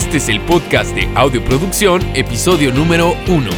Este es el podcast de Audioproducción, episodio número 1.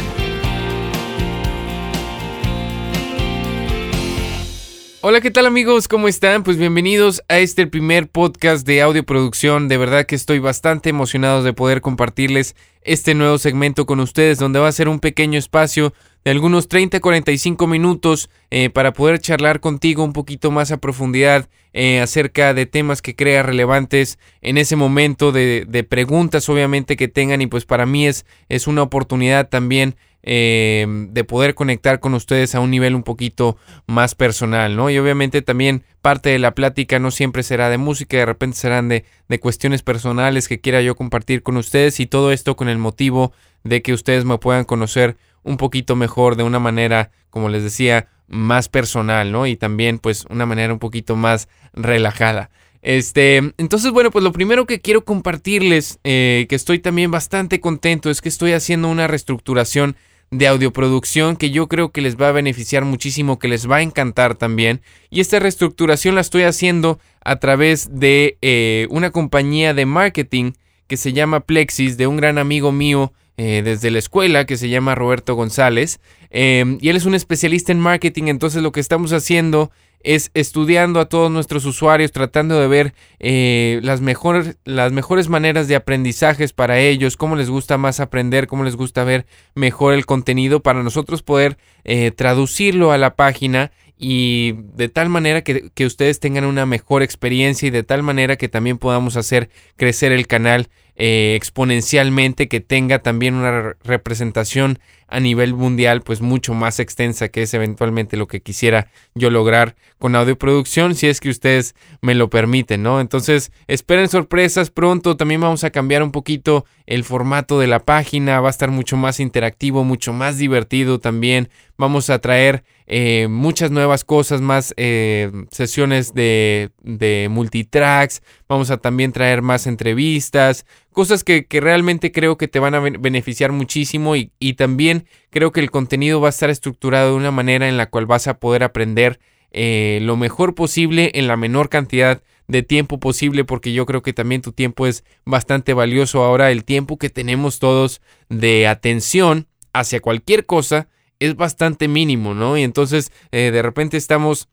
Hola, ¿qué tal amigos? ¿Cómo están? Pues bienvenidos a este primer podcast de audioproducción. De verdad que estoy bastante emocionado de poder compartirles este nuevo segmento con ustedes, donde va a ser un pequeño espacio de algunos 30-45 minutos eh, para poder charlar contigo un poquito más a profundidad eh, acerca de temas que crea relevantes en ese momento, de, de, preguntas obviamente que tengan y pues para mí es, es una oportunidad también eh, de poder conectar con ustedes a un nivel un poquito más personal, ¿no? Y obviamente también parte de la plática no siempre será de música, de repente serán de, de cuestiones personales que quiera yo compartir con ustedes y todo esto con el motivo de que ustedes me puedan conocer un poquito mejor de una manera, como les decía, más personal, ¿no? Y también pues una manera un poquito más relajada. Este, entonces, bueno, pues lo primero que quiero compartirles, eh, que estoy también bastante contento, es que estoy haciendo una reestructuración de audioproducción que yo creo que les va a beneficiar muchísimo, que les va a encantar también. Y esta reestructuración la estoy haciendo a través de eh, una compañía de marketing que se llama Plexis, de un gran amigo mío eh, desde la escuela que se llama Roberto González. Eh, y él es un especialista en marketing, entonces lo que estamos haciendo es estudiando a todos nuestros usuarios, tratando de ver eh, las, mejores, las mejores maneras de aprendizajes para ellos, cómo les gusta más aprender, cómo les gusta ver mejor el contenido para nosotros poder eh, traducirlo a la página y de tal manera que, que, ustedes tengan una mejor experiencia y de tal manera que también podamos hacer crecer el canal eh, exponencialmente, que tenga también una representación a nivel mundial pues mucho más extensa que es eventualmente lo que quisiera yo lograr con audioproducción si es que ustedes me lo permiten, ¿no? Entonces esperen sorpresas pronto, también vamos a cambiar un poquito el formato de la página, va a estar mucho más interactivo, mucho más divertido también, vamos a traer eh, muchas nuevas cosas, más eh, sesiones de, de multitracks, vamos a también traer más entrevistas, cosas que, que, realmente creo que te van a beneficiar muchísimo y, y, también creo que el contenido va a estar estructurado de una manera en la cual vas a poder aprender eh, lo mejor posible en la menor cantidad de tiempo posible porque yo creo que también tu tiempo es bastante valioso ahora el tiempo que tenemos todos de atención hacia cualquier cosa es bastante mínimo, ¿no? Y entonces eh, de repente estamos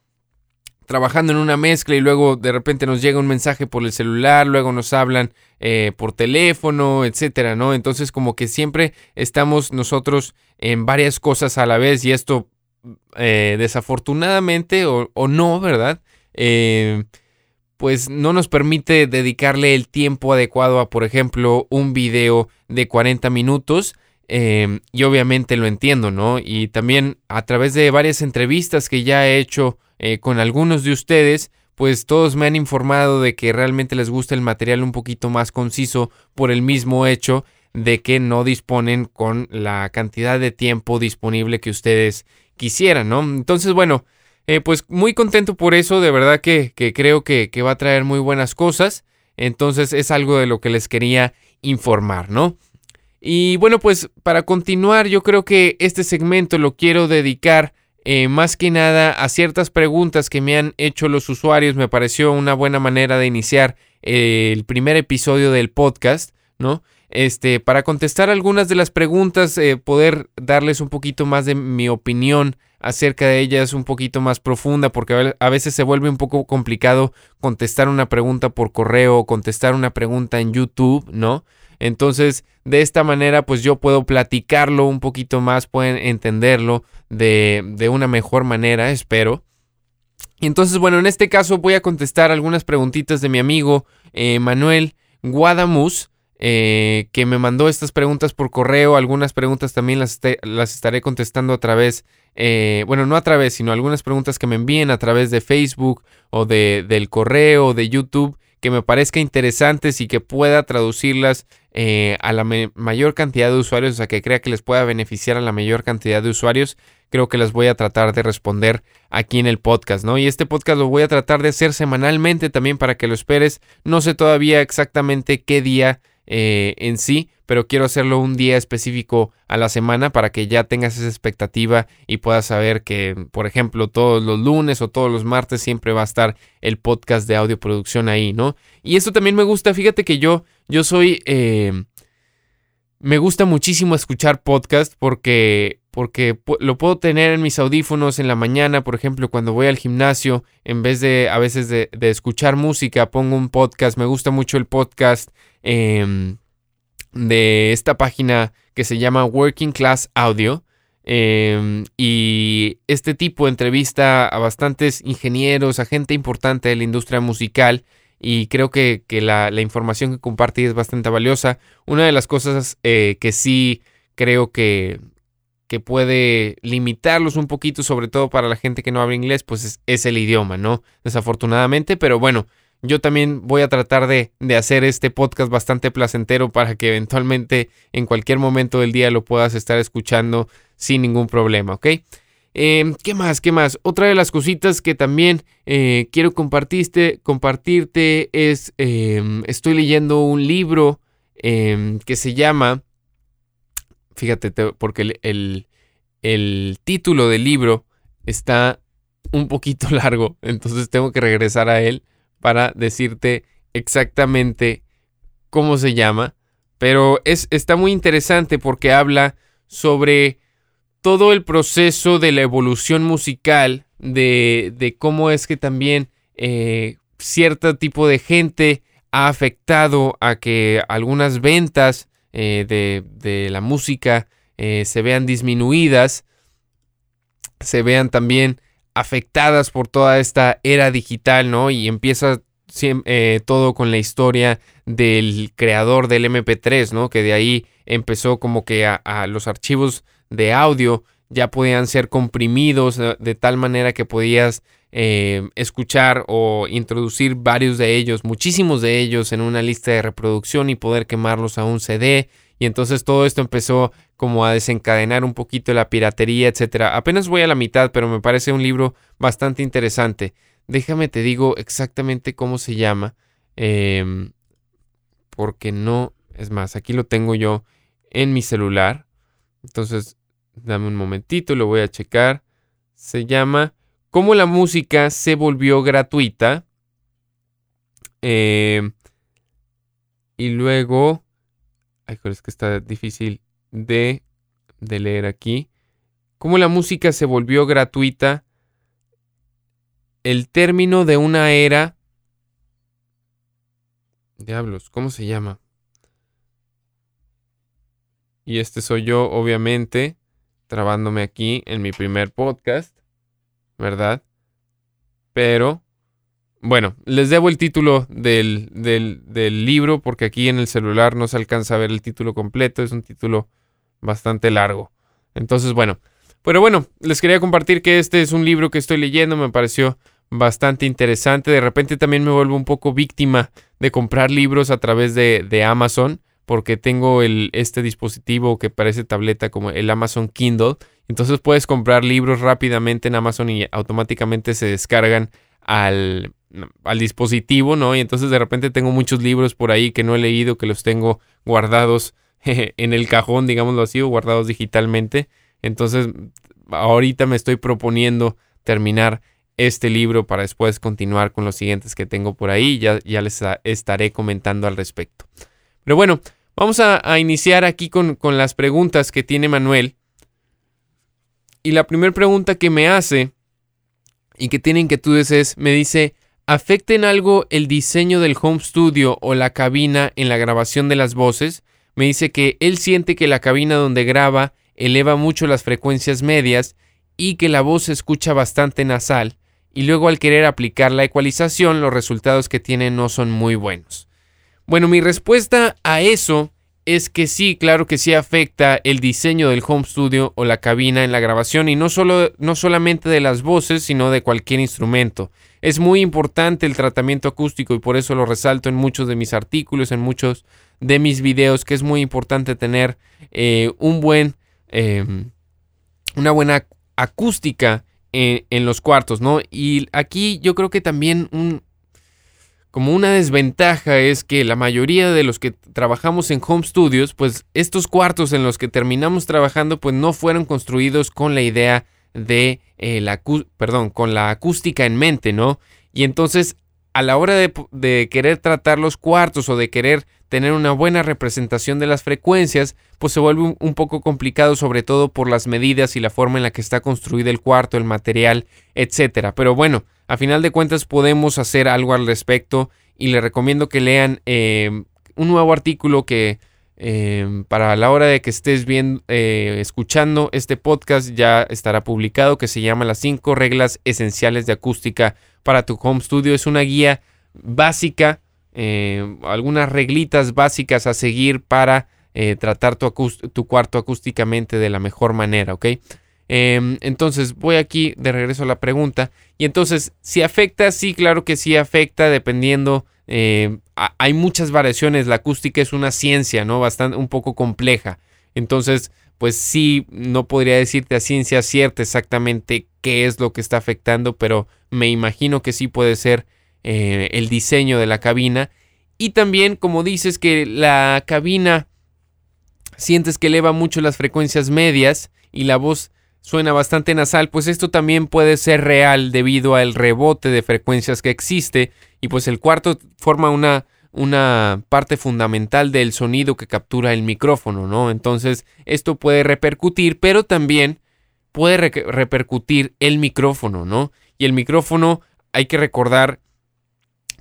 trabajando en una mezcla y luego de repente nos llega un mensaje por el celular, luego nos hablan eh, por teléfono, etcétera, ¿no? Entonces como que siempre estamos nosotros en varias cosas a la vez y esto eh, desafortunadamente o, no, ¿verdad? Eh, pues no nos permite dedicarle el tiempo adecuado a, por ejemplo, un video de 40 minutos. Eh, y obviamente lo entiendo, ¿no? Y también a través de varias entrevistas que ya he hecho eh, con algunos de ustedes, pues todos me han informado de que realmente les gusta el material un poquito más conciso por el mismo hecho de que no disponen con la cantidad de tiempo disponible que ustedes quisieran, ¿no? Entonces, bueno, eh, pues muy contento por eso, de verdad que, creo que, que va a traer muy buenas cosas, entonces es algo de lo que les quería informar, ¿no? Y bueno, pues para continuar, yo creo que este segmento lo quiero dedicar eh, más que nada a ciertas preguntas que me han hecho los usuarios. Me pareció una buena manera de iniciar eh, el primer episodio del podcast, ¿no? Este, para contestar algunas de las preguntas, eh, poder darles un poquito más de mi opinión acerca de ellas, un poquito más profunda, porque a veces se vuelve un poco complicado contestar una pregunta por correo o contestar una pregunta en YouTube, ¿no? Entonces, de esta manera, pues yo puedo platicarlo un poquito más, pueden entenderlo de, de una mejor manera, espero. Y entonces, bueno, en este caso voy a contestar algunas preguntitas de mi amigo eh, Manuel Guadamus, eh, que me mandó estas preguntas por correo. Algunas preguntas también las, las estaré contestando a través, eh, bueno, no a través, sino algunas preguntas que me envíen a través de Facebook o de, del correo, de YouTube que me parezca interesantes y que pueda traducirlas eh, a la mayor cantidad de usuarios, o sea, que crea que les pueda beneficiar a la mayor cantidad de usuarios, creo que las voy a tratar de responder aquí en el podcast, ¿no? Y este podcast lo voy a tratar de hacer semanalmente también para que lo esperes. No sé todavía exactamente qué día eh, en sí, pero quiero hacerlo un día específico a la semana para que ya tengas esa expectativa y puedas saber que, por ejemplo, todos los lunes o todos los martes siempre va a estar el podcast de audio producción ahí, ¿no? Y esto también me gusta, fíjate que yo, yo soy... Eh, me gusta muchísimo escuchar podcast porque, porque lo puedo tener en mis audífonos en la mañana, por ejemplo, cuando voy al gimnasio, en vez de a veces de, escuchar música, pongo un podcast. Me gusta mucho el podcast em, de esta página que se llama Working Class Audio. Em, y este tipo entrevista a bastantes ingenieros, a gente importante de la industria musical y creo que, la, información que compartí es bastante valiosa. Una de las cosas eh, que sí creo que, que puede limitarlos un poquito, sobre todo para la gente que no habla inglés, pues es, el idioma, ¿no? Desafortunadamente, pero bueno, yo también voy a tratar de, de, hacer este podcast bastante placentero para que eventualmente en cualquier momento del día lo puedas estar escuchando sin ningún problema, ¿ok? Em, ¿Qué más? ¿Qué más? Otra de las cositas que también eh, quiero compartirte, compartirte es, em, estoy leyendo un libro em, que se llama, fíjate, porque el, el, título del libro está un poquito largo, entonces tengo que regresar a él para decirte exactamente cómo se llama, pero es, está muy interesante porque habla sobre todo el proceso de la evolución musical, de, cómo es que también eh, cierto tipo de gente ha afectado a que algunas ventas eh, de, la música eh, se vean disminuidas, se vean también afectadas por toda esta era digital, ¿no? Y empieza todo con la historia del creador del MP3, ¿no? Que de ahí empezó como que a los archivos de audio ya podían ser comprimidos eh, de tal manera que podías eh, escuchar o introducir varios de ellos, muchísimos de ellos en una lista de reproducción y poder quemarlos a un CD. Y entonces todo esto empezó como a desencadenar un poquito la piratería, etcétera. Apenas voy a la mitad, pero me parece un libro bastante interesante. Déjame te digo exactamente cómo se llama. Em, porque no, es más, aquí lo tengo yo en mi celular. Entonces Dame un momentito, lo voy a checar. Se llama ¿Cómo la música se volvió gratuita? Eh, y luego... Ay, es que está difícil de, de leer aquí. ¿Cómo la música se volvió gratuita? El término de una era... Diablos, ¿cómo se llama? Y este soy yo, obviamente trabándome aquí en mi primer podcast, ¿verdad? Pero, bueno, les debo el título del, del, libro porque aquí en el celular no se alcanza a ver el título completo, es un título bastante largo. Entonces, bueno, pero bueno, les quería compartir que este es un libro que estoy leyendo, me pareció bastante interesante. De repente también me vuelvo un poco víctima de comprar libros a través de, de Amazon porque tengo el, este dispositivo que parece tableta como el Amazon Kindle. Entonces puedes comprar libros rápidamente en Amazon y automáticamente se descargan al, al dispositivo, ¿no? Y entonces de repente tengo muchos libros por ahí que no he leído, que los tengo guardados en el cajón, digámoslo así, o guardados digitalmente. Entonces ahorita me estoy proponiendo terminar este libro para después continuar con los siguientes que tengo por ahí. Ya, ya les estaré comentando al respecto. Pero bueno, Vamos a, iniciar aquí con, las preguntas que tiene Manuel. Y la primera pregunta que me hace y que tiene inquietudes es, me dice, ¿afecta en algo el diseño del home studio o la cabina en la grabación de las voces? Me dice que él siente que la cabina donde graba eleva mucho las frecuencias medias y que la voz se escucha bastante nasal y luego al querer aplicar la ecualización los resultados que tiene no son muy buenos. Bueno, mi respuesta a eso es que sí, claro que sí afecta el diseño del home studio o la cabina en la grabación y no, solo, no solamente de las voces, sino de cualquier instrumento. Es muy importante el tratamiento acústico y por eso lo resalto en muchos de mis artículos, en muchos de mis videos, que es muy importante tener eh, un buen, em, una buena acústica en, en, los cuartos, ¿no? Y aquí yo creo que también un, como una desventaja es que la mayoría de los que trabajamos en home studios, pues estos cuartos en los que terminamos trabajando, pues no fueron construidos con la idea de eh, la, perdón, con la acústica en mente, ¿no? Y entonces a la hora de, querer tratar los cuartos o de querer tener una buena representación de las frecuencias, pues se vuelve un, poco complicado, sobre todo por las medidas y la forma en la que está construido el cuarto, el material, etcétera. Pero bueno, a final de cuentas podemos hacer algo al respecto y le recomiendo que lean eh, un nuevo artículo que eh, para la hora de que estés bien eh, escuchando este podcast ya estará publicado que se llama las 5 reglas esenciales de acústica para tu home studio. Es una guía básica, eh, algunas reglitas básicas a seguir para eh, tratar tu, cuarto acústicamente de la mejor manera, ¿ok? Em, entonces voy aquí de regreso a la pregunta. Y entonces, si afecta, sí, claro que sí afecta, dependiendo. Eh, hay muchas variaciones. La acústica es una ciencia, ¿no? Bastante, un poco compleja. Entonces, pues sí, no podría decirte a ciencia cierta exactamente qué es lo que está afectando, pero me imagino que sí puede ser eh, el diseño de la cabina. Y también, como dices, que la cabina sientes que eleva mucho las frecuencias medias y la voz suena bastante nasal, pues esto también puede ser real debido al rebote de frecuencias que existe y pues el cuarto forma una, una parte fundamental del sonido que captura el micrófono, ¿no? Entonces esto puede repercutir, pero también puede repercutir el micrófono, ¿no? Y el micrófono, hay que recordar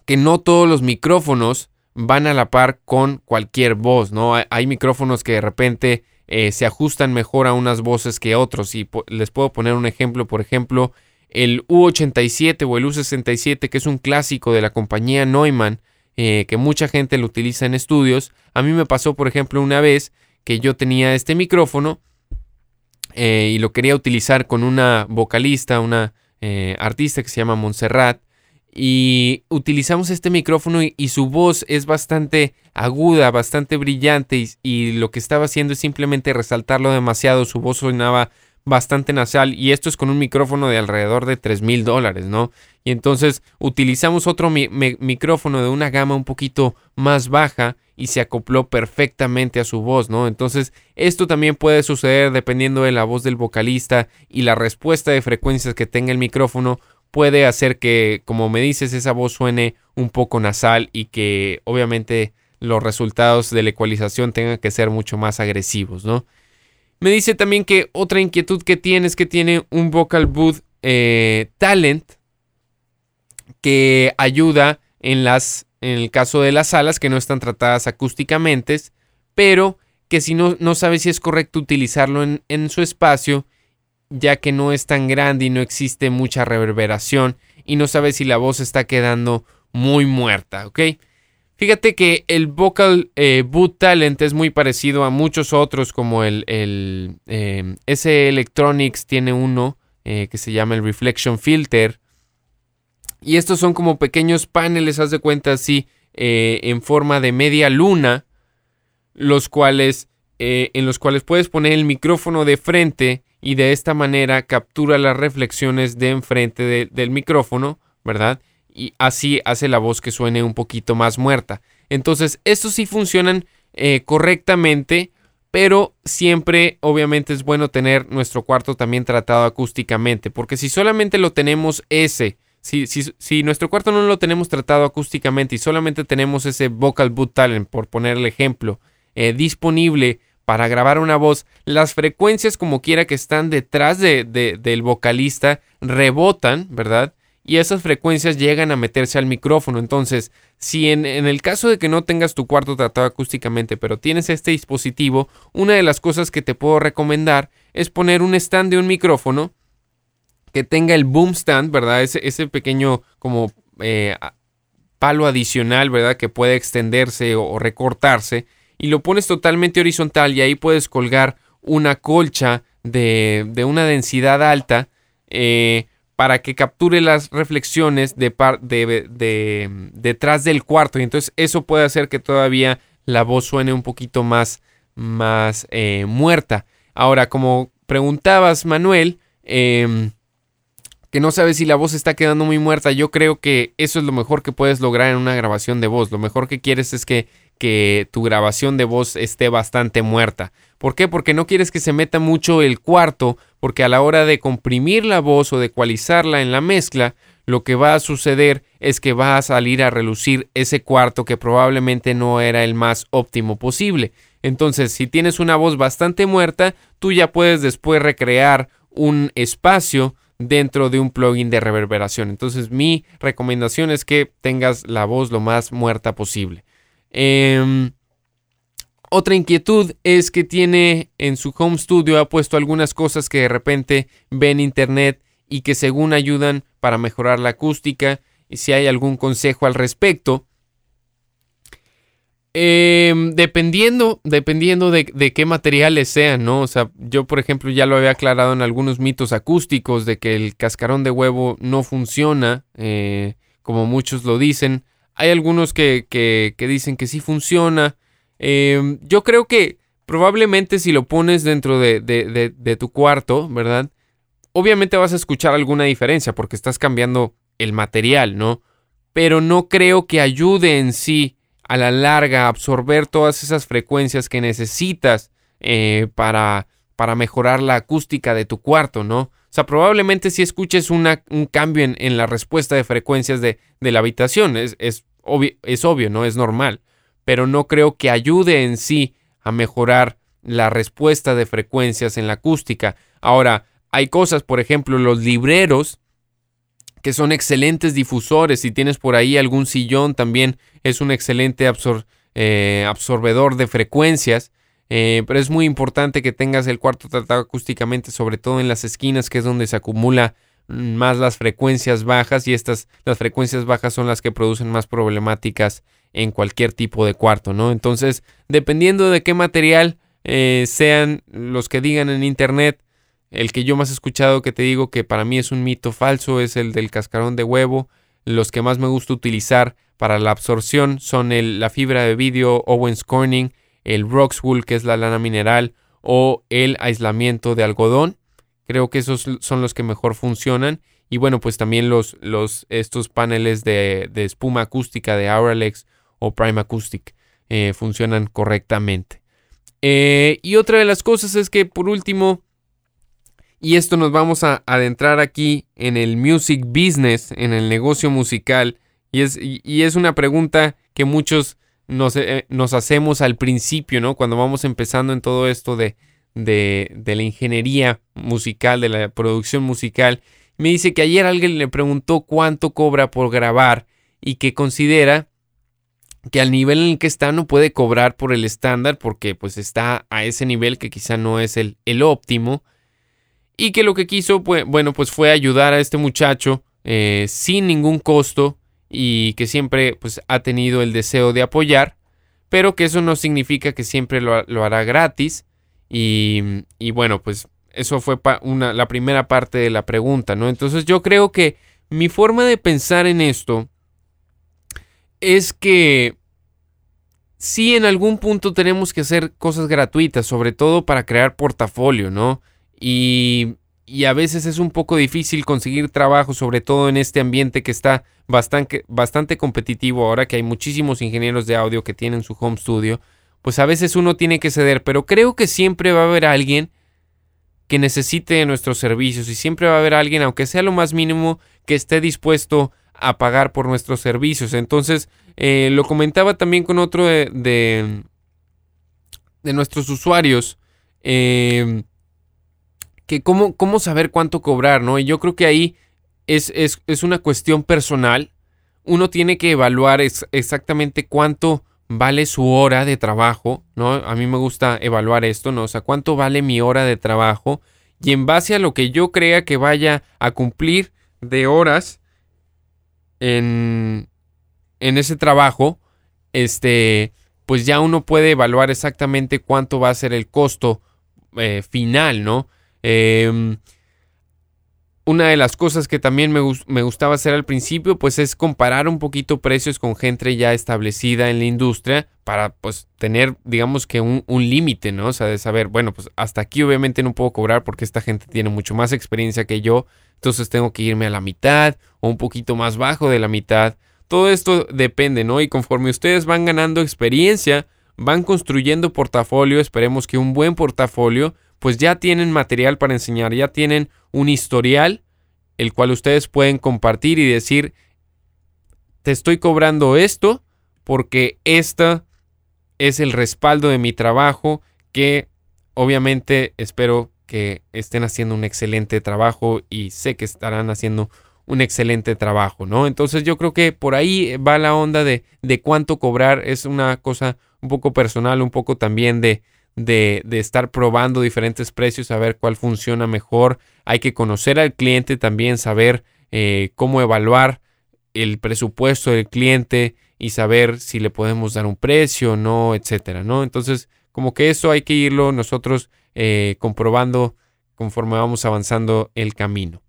que no todos los micrófonos van a la par con cualquier voz, ¿no? Hay, micrófonos que de repente eh, se ajustan mejor a unas voces que otros. Y les puedo poner un ejemplo, por ejemplo, el U87 o el U67, que es un clásico de la compañía Neumann, eh, que mucha gente lo utiliza en estudios. A mí me pasó, por ejemplo, una vez que yo tenía este micrófono eh, y lo quería utilizar con una vocalista, una artista que se llama Montserrat. Y utilizamos este micrófono y, su voz es bastante aguda, bastante brillante y, lo que estaba haciendo es simplemente resaltarlo demasiado. Su voz sonaba bastante nasal y esto es con un micrófono de alrededor de 3 mil dólares, ¿no? Y entonces utilizamos otro micrófono de una gama un poquito más baja y se acopló perfectamente a su voz, ¿no? Entonces esto también puede suceder dependiendo de la voz del vocalista y la respuesta de frecuencias que tenga el micrófono puede hacer que, como me dices, esa voz suene un poco nasal y que obviamente los resultados de la ecualización tengan que ser mucho más agresivos, ¿no? Me dice también que otra inquietud que tiene es que tiene un vocal booth eh, talent que ayuda en las en el caso de las salas que no están tratadas acústicamente, pero que si no, no sabe si es correcto utilizarlo en, en su espacio, ya que no es tan grande y no existe mucha reverberación y no sabe si la voz está quedando muy muerta, ¿ok? Fíjate que el Vocal eh, Boot Talent es muy parecido a muchos otros, como el, el eh, S Electronics tiene uno eh, que se llama el Reflection Filter. Y estos son como pequeños paneles, haz de cuenta así, en forma de media luna, los cuales, en los cuales puedes poner el micrófono de frente y de esta manera captura las reflexiones de enfrente del micrófono, ¿verdad? y así hace la voz que suene un poquito más muerta. Entonces, estos sí funcionan eh, correctamente, pero siempre obviamente es bueno tener nuestro cuarto también tratado acústicamente, porque si solamente lo tenemos ese, si, si, nuestro cuarto no lo tenemos tratado acústicamente y solamente tenemos ese vocal boot talent, por poner el ejemplo, eh, disponible para grabar una voz, las frecuencias como quiera que están detrás de, del vocalista rebotan, ¿verdad? y esas frecuencias llegan a meterse al micrófono. Entonces, si en, el caso de que no tengas tu cuarto tratado acústicamente, pero tienes este dispositivo, una de las cosas que te puedo recomendar es poner un stand de un micrófono que tenga el boom stand, ¿verdad? Ese, pequeño como eh, palo adicional, ¿verdad? Que puede extenderse o, recortarse y lo pones totalmente horizontal y ahí puedes colgar una colcha de, de una densidad alta. Eh, para que capture las reflexiones de, de, detrás del cuarto y entonces eso puede hacer que todavía la voz suene un poquito más, más eh, muerta. Ahora, como preguntabas, Manuel, em, que no sabes si la voz está quedando muy muerta, yo creo que eso es lo mejor que puedes lograr en una grabación de voz. Lo mejor que quieres es que, que tu grabación de voz esté bastante muerta. ¿Por qué? Porque no quieres que se meta mucho el cuarto, porque a la hora de comprimir la voz o de ecualizarla en la mezcla, lo que va a suceder es que va a salir a relucir ese cuarto que probablemente no era el más óptimo posible. Entonces, si tienes una voz bastante muerta, tú ya puedes después recrear un espacio dentro de un plugin de reverberación. Entonces mi recomendación es que tengas la voz lo más muerta posible. Em, otra inquietud es que tiene en su home studio ha puesto algunas cosas que de repente ve en internet y que según ayudan para mejorar la acústica y si hay algún consejo al respecto. Em, dependiendo, dependiendo de, qué materiales sean, ¿no? O sea, yo por ejemplo ya lo había aclarado en algunos mitos acústicos de que el cascarón de huevo no funciona, eh, como muchos lo dicen. Hay algunos que, que, dicen que sí funciona. Em, yo creo que probablemente si lo pones dentro de, de, de tu cuarto, ¿verdad? Obviamente vas a escuchar alguna diferencia porque estás cambiando el material, ¿no? Pero no creo que ayude en sí a la larga absorber todas esas frecuencias que necesitas eh, para, para mejorar la acústica de tu cuarto, ¿no? O sea, probablemente si escuches un cambio en, la respuesta de frecuencias de, la habitación, es, es, es obvio, ¿no? Es normal, pero no creo que ayude en sí a mejorar la respuesta de frecuencias en la acústica. Ahora, hay cosas, por ejemplo, los libreros que son excelentes difusores. Si tienes por ahí algún sillón, también es un excelente eh, absorbedor de frecuencias. Eh, pero es muy importante que tengas el cuarto tratado acústicamente, sobre todo en las esquinas, que es donde se acumula más las frecuencias bajas y estas las frecuencias bajas son las que producen más problemáticas en cualquier tipo de cuarto, ¿no? Entonces, dependiendo de qué material eh, sean los que digan en internet, el que yo más he escuchado que te digo que para mí es un mito falso es el del cascarón de huevo. Los que más me gusta utilizar para la absorción son el, la fibra de vidrio Owens Corning, el Roxwool que es la lana mineral o el aislamiento de algodón. Creo que esos son los que mejor funcionan. Y bueno, pues también los, los, estos paneles de, espuma acústica de Auralex o Prime Acoustic eh, funcionan correctamente. Eh, y otra de las cosas es que por último, y esto nos vamos a adentrar aquí en el music business, en el negocio musical. Y es, y, es una pregunta que muchos nos, eh, nos, hacemos al principio, ¿no? Cuando vamos empezando en todo esto de, de, de, la ingeniería musical, de la producción musical. Me dice que ayer alguien le preguntó cuánto cobra por grabar y que considera que al nivel en el que está no puede cobrar por el estándar porque pues está a ese nivel que quizá no es el, el óptimo y que lo que quiso, pues, bueno, pues fue ayudar a este muchacho eh, sin ningún costo y que siempre pues ha tenido el deseo de apoyar, pero que eso no significa que siempre lo, hará gratis y, y, bueno, pues eso fue una, la primera parte de la pregunta, ¿no? Entonces yo creo que mi forma de pensar en esto es que sí en algún punto tenemos que hacer cosas gratuitas, sobre todo para crear portafolio, ¿no? y, a veces es un poco difícil conseguir trabajo, sobre todo en este ambiente que está bastante, bastante competitivo ahora que hay muchísimos ingenieros de audio que tienen su home studio, pues a veces uno tiene que ceder, pero creo que siempre va a haber alguien que necesite nuestros servicios y siempre va a haber alguien, aunque sea lo más mínimo, que esté dispuesto a pagar por nuestros servicios. Entonces, eh, lo comentaba también con otro de, de, nuestros usuarios. Eh, que cómo, cómo saber cuánto cobrar, ¿no? Y yo creo que ahí es, es, una cuestión personal. Uno tiene que evaluar exactamente cuánto vale su hora de trabajo, ¿no? A mí me gusta evaluar esto, ¿no? O sea, cuánto vale mi hora de trabajo y en base a lo que yo crea que vaya a cumplir de horas en, en ese trabajo, este, pues ya uno puede evaluar exactamente cuánto va a ser el costo eh, final, ¿no? Em, una de las cosas que también me, gustaba hacer al principio, pues es comparar un poquito precios con gente ya establecida en la industria para pues tener, digamos que un, límite, ¿no? O sea, de saber, bueno, pues hasta aquí obviamente no puedo cobrar porque esta gente tiene mucho más experiencia que yo, entonces tengo que irme a la mitad o un poquito más bajo de la mitad. Todo esto depende, ¿no? Y conforme ustedes van ganando experiencia, van construyendo portafolio, esperemos que un buen portafolio, pues ya tienen material para enseñar, ya tienen un historial, el cual ustedes pueden compartir y decir, te estoy cobrando esto porque esta es el respaldo de mi trabajo que obviamente espero que estén haciendo un excelente trabajo y sé que estarán haciendo un excelente trabajo, ¿no? Entonces yo creo que por ahí va la onda de, de cuánto cobrar, es una cosa un poco personal, un poco también de, de, estar probando diferentes precios, a ver cuál funciona mejor. Hay que conocer al cliente también, saber eh, cómo evaluar el presupuesto del cliente y saber si le podemos dar un precio o no, etcétera, ¿no? Entonces, como que eso hay que irlo nosotros eh, comprobando conforme vamos avanzando el camino.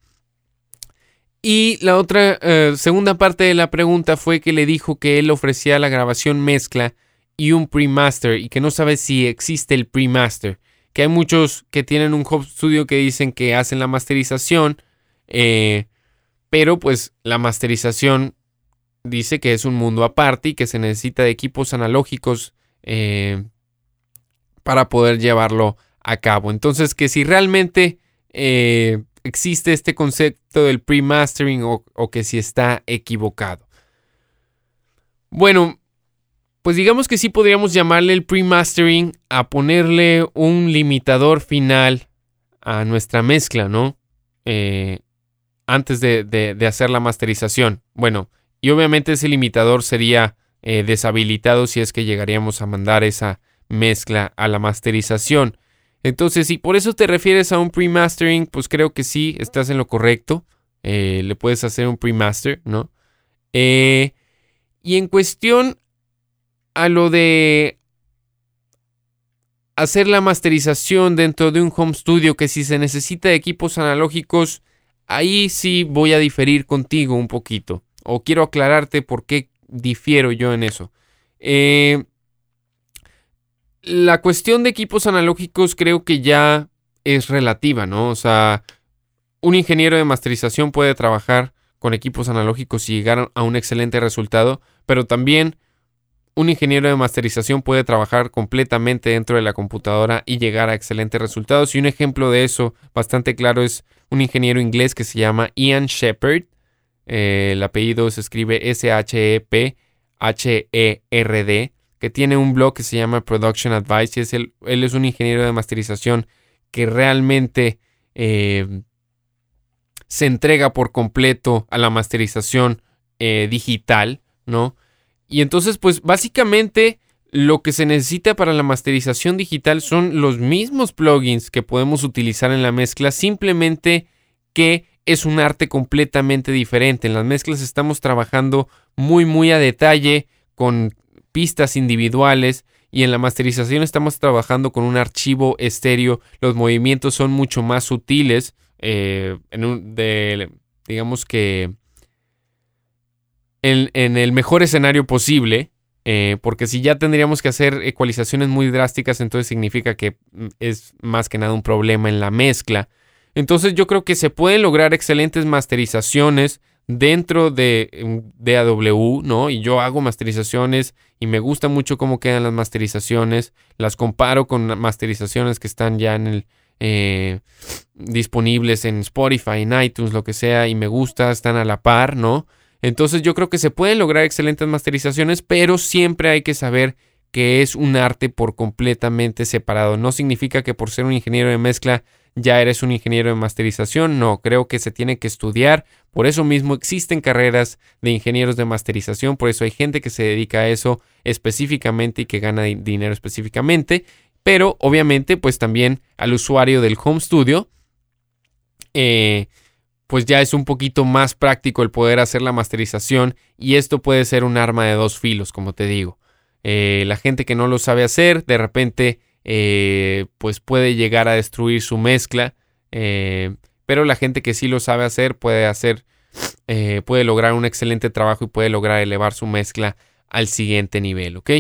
Y la otra eh, segunda parte de la pregunta fue que le dijo que él ofrecía la grabación mezcla y un pre-master y que no sabe si existe el pre-master. Que hay muchos que tienen un home studio que dicen que hacen la masterización, eh, pero pues la masterización dice que es un mundo aparte y que se necesita de equipos analógicos eh, para poder llevarlo a cabo. Entonces que si realmente eh, existe este concepto del pre-mastering o que si está equivocado. Bueno, pues digamos que sí podríamos llamarle el pre-mastering a ponerle un limitador final a nuestra mezcla, ¿no? Eh, antes de, hacer la masterización. Bueno, y obviamente ese limitador sería eh, deshabilitado si es que llegaríamos a mandar esa mezcla a la masterización. Entonces, si por eso te refieres a un pre-mastering, pues creo que sí, estás en lo correcto. Eh, le puedes hacer un pre-master, ¿no? y en cuestión a lo de hacer la masterización dentro de un home studio, que si se necesita equipos analógicos, ahí sí voy a diferir contigo un poquito. O quiero aclararte por qué difiero yo en eso. Eh, la cuestión de equipos analógicos creo que ya es relativa, ¿no? O sea, un ingeniero de masterización puede trabajar con equipos analógicos y llegar a un excelente resultado, pero también un ingeniero de masterización puede trabajar completamente dentro de la computadora y llegar a excelentes resultados. Y un ejemplo de eso bastante claro es un ingeniero inglés que se llama Ian Shepard. Eh, el apellido se escribe S-H-E-P-H-E-R-D, que tiene un blog que se llama Production Advice. Y es él es un ingeniero de masterización que realmente eh, se entrega por completo a la masterización eh, digital, ¿no? Y entonces, pues básicamente lo que se necesita para la masterización digital son los mismos plugins que podemos utilizar en la mezcla, simplemente que es un arte completamente diferente. En las mezclas estamos trabajando muy muy a detalle con pistas individuales y en la masterización estamos trabajando con un archivo estéreo. Los movimientos son mucho más sutiles. Eh, en un, digamos que en, el mejor escenario posible, eh, porque si ya tendríamos que hacer ecualizaciones muy drásticas, entonces significa que mm, es más que nada un problema en la mezcla. Entonces yo creo que se pueden lograr excelentes masterizaciones dentro de mm, DAW, ¿no? Y yo hago masterizaciones y me gusta mucho cómo quedan las masterizaciones. Las comparo con masterizaciones que están ya en el, eh, disponibles en Spotify, en iTunes, lo que sea, y me gusta, están a la par, ¿no? Entonces yo creo que se pueden lograr excelentes masterizaciones, pero siempre hay que saber que es un arte por completamente separado. No significa que por ser un ingeniero de mezcla ya eres un ingeniero de masterización. No, creo que se tiene que estudiar. Por eso mismo existen carreras de ingenieros de masterización. Por eso hay gente que se dedica a eso específicamente y que gana dinero específicamente. Pero obviamente pues también al usuario del home studio. Eh, pues ya es un poquito más práctico el poder hacer la masterización y esto puede ser un arma de dos filos, como te digo. Eh, la gente que no lo sabe hacer, de repente, eh, pues puede llegar a destruir su mezcla. Eh, pero la gente que sí lo sabe hacer puede hacer, puede lograr un excelente trabajo y puede lograr elevar su mezcla al siguiente nivel, ¿ok?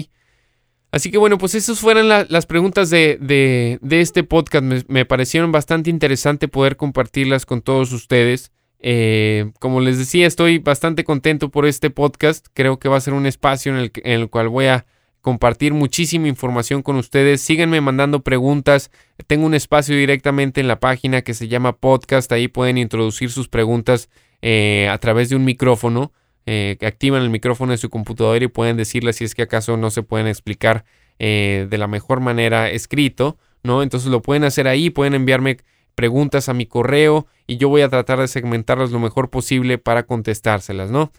Así que bueno, pues esas fueron las preguntas de, este podcast. Me, parecieron bastante interesante poder compartirlas con todos ustedes. Eh, como les decía, estoy bastante contento por este podcast. Creo que va a ser un espacio en el, en el cual voy a compartir muchísima información con ustedes. Síganme mandando preguntas. Tengo un espacio directamente en la página que se llama podcast. Ahí pueden introducir sus preguntas eh, a través de un micrófono. Eh, que activan el micrófono de su computadora y pueden decirle si es que acaso no se pueden explicar eh, de la mejor manera escrito, ¿no? Entonces lo pueden hacer ahí, pueden enviarme preguntas a mi correo y yo voy a tratar de segmentarlas lo mejor posible para contestárselas, ¿no?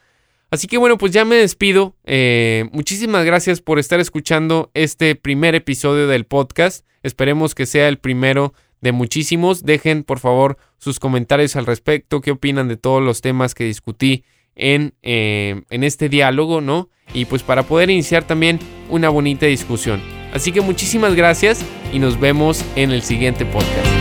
Así que bueno, pues ya me despido. Eh, muchísimas gracias por estar escuchando este primer episodio del podcast. Esperemos que sea el primero de muchísimos. Dejen por favor sus comentarios al respecto, qué opinan de todos los temas que discutí en, eh, en este diálogo, ¿no? Y pues para poder iniciar también una bonita discusión. Así que muchísimas gracias y nos vemos en el siguiente podcast.